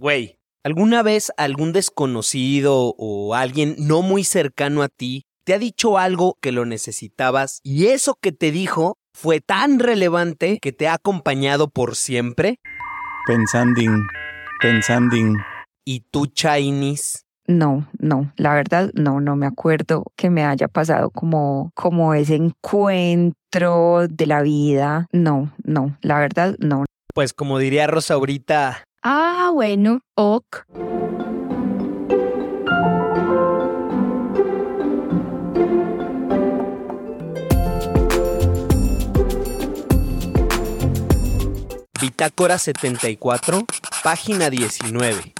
Güey, ¿alguna vez algún desconocido o alguien no muy cercano a ti te ha dicho algo que lo necesitabas y eso que te dijo fue tan relevante que te ha acompañado por siempre? Pensanding, pensanding. ¿Y tú, Chinese? No, no, la verdad no, no me acuerdo que me haya pasado como, como ese encuentro de la vida. No, no, la verdad no. Pues como diría Rosa ahorita, Ah, bueno, ok. Bitácora 74, página 19.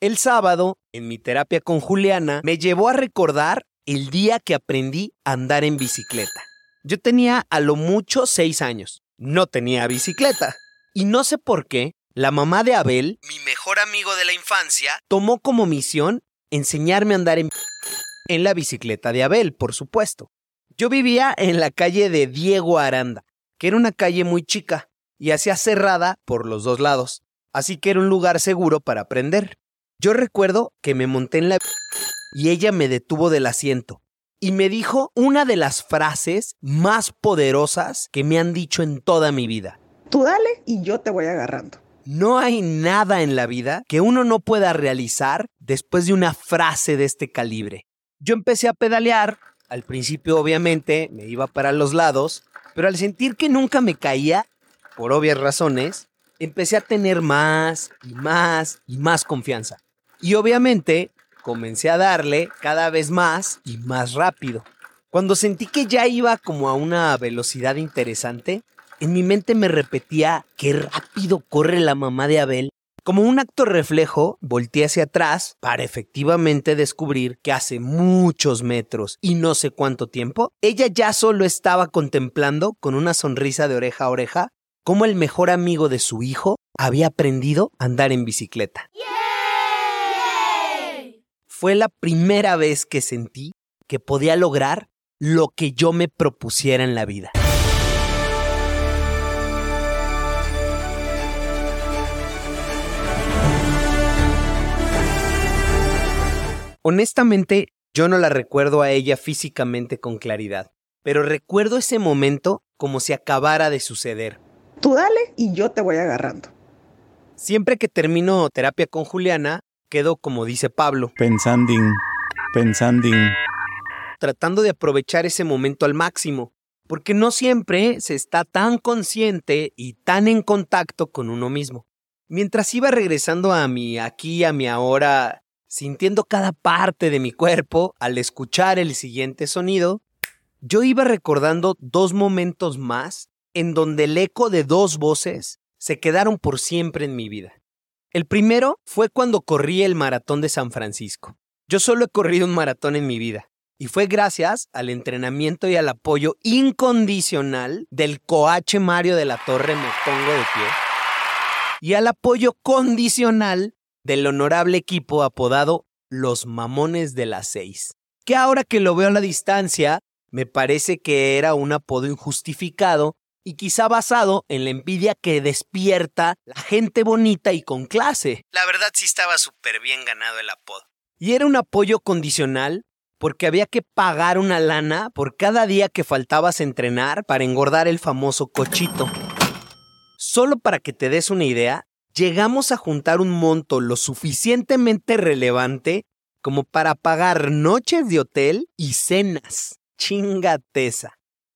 El sábado, en mi terapia con Juliana, me llevó a recordar el día que aprendí a andar en bicicleta. Yo tenía a lo mucho seis años. No tenía bicicleta. Y no sé por qué, la mamá de Abel, mi mejor amigo de la infancia, tomó como misión enseñarme a andar en, en la bicicleta de Abel, por supuesto. Yo vivía en la calle de Diego Aranda, que era una calle muy chica y hacía cerrada por los dos lados, así que era un lugar seguro para aprender. Yo recuerdo que me monté en la y ella me detuvo del asiento y me dijo una de las frases más poderosas que me han dicho en toda mi vida. Tú dale y yo te voy agarrando. No hay nada en la vida que uno no pueda realizar después de una frase de este calibre. Yo empecé a pedalear, al principio obviamente me iba para los lados, pero al sentir que nunca me caía, por obvias razones, empecé a tener más y más y más confianza. Y obviamente comencé a darle cada vez más y más rápido. Cuando sentí que ya iba como a una velocidad interesante, en mi mente me repetía qué rápido corre la mamá de Abel. Como un acto reflejo, volteé hacia atrás para efectivamente descubrir que hace muchos metros y no sé cuánto tiempo, ella ya solo estaba contemplando con una sonrisa de oreja a oreja cómo el mejor amigo de su hijo había aprendido a andar en bicicleta. Fue la primera vez que sentí que podía lograr lo que yo me propusiera en la vida. Honestamente, yo no la recuerdo a ella físicamente con claridad, pero recuerdo ese momento como si acabara de suceder. Tú dale y yo te voy agarrando. Siempre que termino terapia con Juliana, quedo como dice Pablo, Pensanding, pensanding. tratando de aprovechar ese momento al máximo, porque no siempre se está tan consciente y tan en contacto con uno mismo. Mientras iba regresando a mi aquí, a mi ahora, sintiendo cada parte de mi cuerpo al escuchar el siguiente sonido, yo iba recordando dos momentos más en donde el eco de dos voces se quedaron por siempre en mi vida. El primero fue cuando corrí el maratón de San Francisco. Yo solo he corrido un maratón en mi vida, y fue gracias al entrenamiento y al apoyo incondicional del coache Mario de la Torre Me de Pie, y al apoyo condicional del honorable equipo apodado Los Mamones de las Seis, que ahora que lo veo a la distancia, me parece que era un apodo injustificado y quizá basado en la envidia que despierta la gente bonita y con clase. La verdad sí estaba súper bien ganado el apodo. Y era un apoyo condicional porque había que pagar una lana por cada día que faltabas entrenar para engordar el famoso cochito. Solo para que te des una idea, llegamos a juntar un monto lo suficientemente relevante como para pagar noches de hotel y cenas. Chingateza.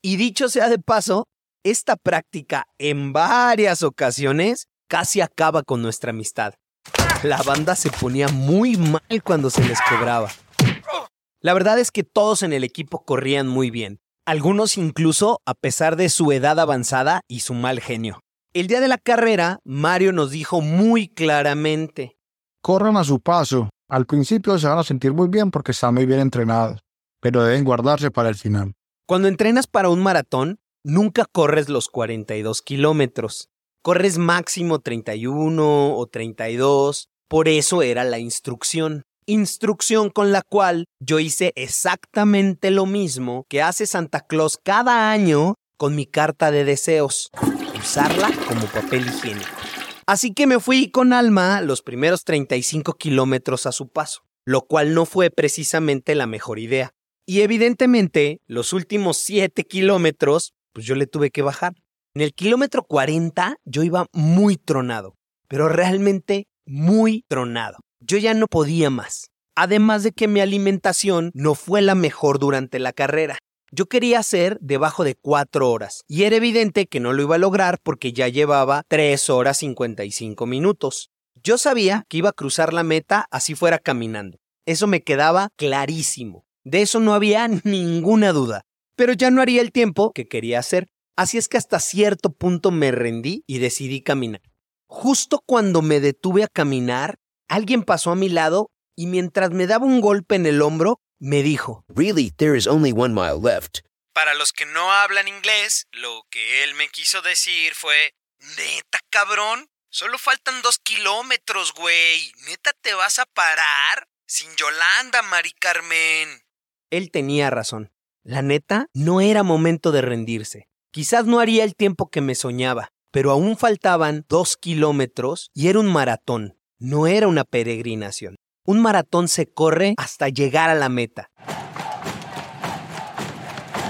Y dicho sea de paso, esta práctica en varias ocasiones casi acaba con nuestra amistad. La banda se ponía muy mal cuando se les cobraba. La verdad es que todos en el equipo corrían muy bien, algunos incluso a pesar de su edad avanzada y su mal genio. El día de la carrera, Mario nos dijo muy claramente, Corran a su paso. Al principio se van a sentir muy bien porque están muy bien entrenados, pero deben guardarse para el final. Cuando entrenas para un maratón, nunca corres los 42 kilómetros. Corres máximo 31 o 32. Por eso era la instrucción. Instrucción con la cual yo hice exactamente lo mismo que hace Santa Claus cada año con mi carta de deseos. Usarla como papel higiénico. Así que me fui con Alma los primeros 35 kilómetros a su paso, lo cual no fue precisamente la mejor idea. Y evidentemente, los últimos 7 kilómetros, pues yo le tuve que bajar. En el kilómetro 40 yo iba muy tronado, pero realmente muy tronado. Yo ya no podía más. Además de que mi alimentación no fue la mejor durante la carrera. Yo quería hacer debajo de 4 horas y era evidente que no lo iba a lograr porque ya llevaba 3 horas 55 minutos. Yo sabía que iba a cruzar la meta así fuera caminando. Eso me quedaba clarísimo. De eso no había ninguna duda. Pero ya no haría el tiempo que quería hacer. Así es que hasta cierto punto me rendí y decidí caminar. Justo cuando me detuve a caminar, alguien pasó a mi lado y mientras me daba un golpe en el hombro, me dijo, Really, there is only one mile left. Para los que no hablan inglés, lo que él me quiso decir fue, neta cabrón, solo faltan dos kilómetros, güey. Neta te vas a parar sin Yolanda, Mari Carmen. Él tenía razón. La neta, no era momento de rendirse. Quizás no haría el tiempo que me soñaba, pero aún faltaban dos kilómetros y era un maratón, no era una peregrinación. Un maratón se corre hasta llegar a la meta.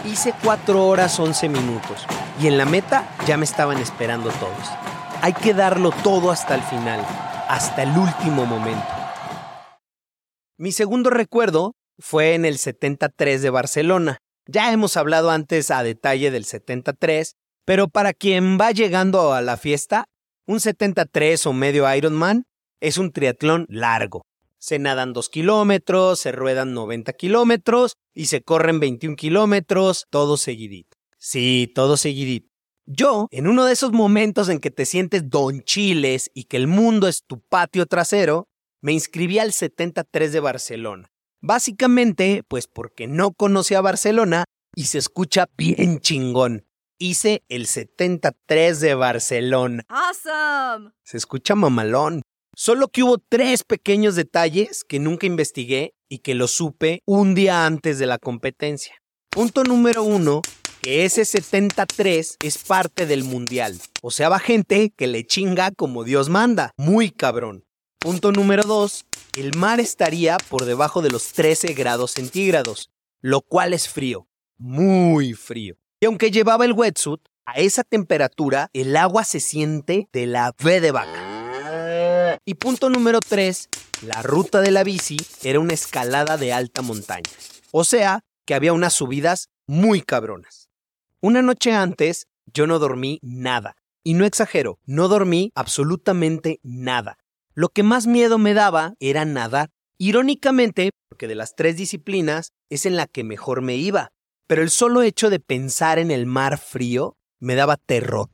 Hice 4 horas 11 minutos y en la meta ya me estaban esperando todos. Hay que darlo todo hasta el final, hasta el último momento. Mi segundo recuerdo fue en el 73 de Barcelona. Ya hemos hablado antes a detalle del 73, pero para quien va llegando a la fiesta, un 73 o medio Ironman es un triatlón largo. Se nadan 2 kilómetros, se ruedan 90 kilómetros y se corren 21 kilómetros, todo seguidito. Sí, todo seguidito. Yo, en uno de esos momentos en que te sientes don chiles y que el mundo es tu patio trasero, me inscribí al 73 de Barcelona. Básicamente, pues porque no conocía Barcelona y se escucha bien chingón. Hice el 73 de Barcelona. Awesome. Se escucha mamalón. Solo que hubo tres pequeños detalles que nunca investigué y que lo supe un día antes de la competencia. Punto número uno, que ese 73 es parte del mundial. O sea, va gente que le chinga como Dios manda. Muy cabrón. Punto número dos, el mar estaría por debajo de los 13 grados centígrados, lo cual es frío. Muy frío. Y aunque llevaba el wetsuit, a esa temperatura el agua se siente de la V de vaca. Y punto número 3, la ruta de la bici era una escalada de alta montaña. O sea, que había unas subidas muy cabronas. Una noche antes, yo no dormí nada. Y no exagero, no dormí absolutamente nada. Lo que más miedo me daba era nadar. Irónicamente, porque de las tres disciplinas es en la que mejor me iba. Pero el solo hecho de pensar en el mar frío me daba terror.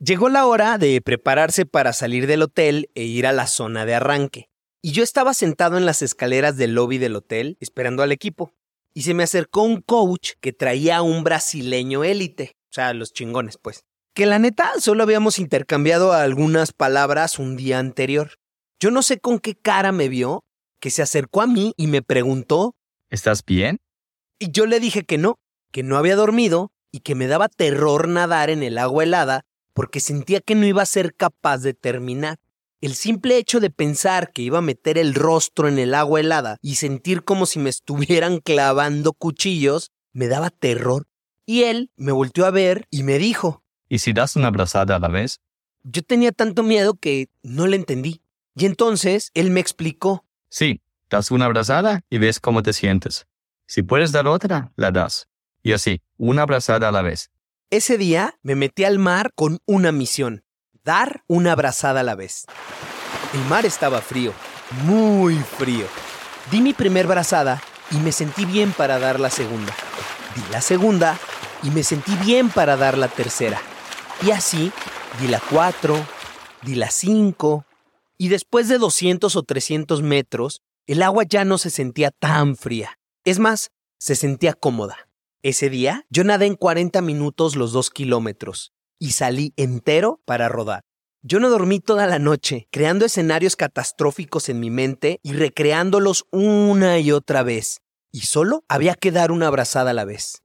Llegó la hora de prepararse para salir del hotel e ir a la zona de arranque. Y yo estaba sentado en las escaleras del lobby del hotel esperando al equipo. Y se me acercó un coach que traía a un brasileño élite. O sea, los chingones, pues. Que la neta solo habíamos intercambiado algunas palabras un día anterior. Yo no sé con qué cara me vio, que se acercó a mí y me preguntó. ¿Estás bien? Y yo le dije que no, que no había dormido y que me daba terror nadar en el agua helada porque sentía que no iba a ser capaz de terminar. El simple hecho de pensar que iba a meter el rostro en el agua helada y sentir como si me estuvieran clavando cuchillos me daba terror. Y él me volteó a ver y me dijo. ¿Y si das una abrazada a la vez? Yo tenía tanto miedo que no le entendí. Y entonces él me explicó. Sí, das una abrazada y ves cómo te sientes. Si puedes dar otra, la das. Y así, una abrazada a la vez. Ese día me metí al mar con una misión, dar una abrazada a la vez. El mar estaba frío, muy frío. Di mi primer brazada y me sentí bien para dar la segunda. Di la segunda y me sentí bien para dar la tercera. Y así, di la cuatro, di la cinco, y después de 200 o 300 metros, el agua ya no se sentía tan fría. Es más, se sentía cómoda. Ese día yo nadé en 40 minutos los dos kilómetros y salí entero para rodar. Yo no dormí toda la noche, creando escenarios catastróficos en mi mente y recreándolos una y otra vez. Y solo había que dar una abrazada a la vez.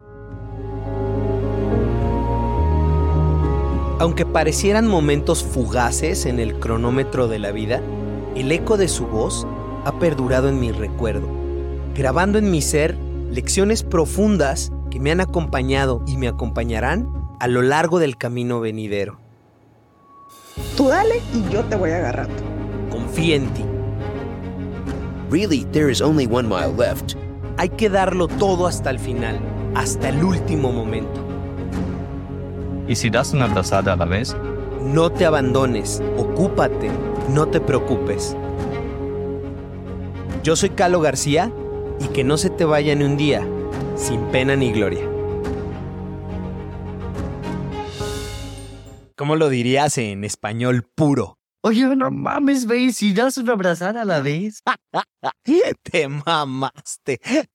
Aunque parecieran momentos fugaces en el cronómetro de la vida, el eco de su voz ha perdurado en mi recuerdo, grabando en mi ser lecciones profundas que me han acompañado y me acompañarán a lo largo del camino venidero. Tú dale y yo te voy agarrando. Confía en ti. Really, there is only one mile left. Hay que darlo todo hasta el final, hasta el último momento. Y si das una abrazada a la vez, No te abandones, ocúpate, no te preocupes. Yo soy Calo García y que no se te vaya ni un día, sin pena ni gloria. ¿Cómo lo dirías en español puro? Oye, no mames, ve, si das una abrazada a la vez. Te mamaste.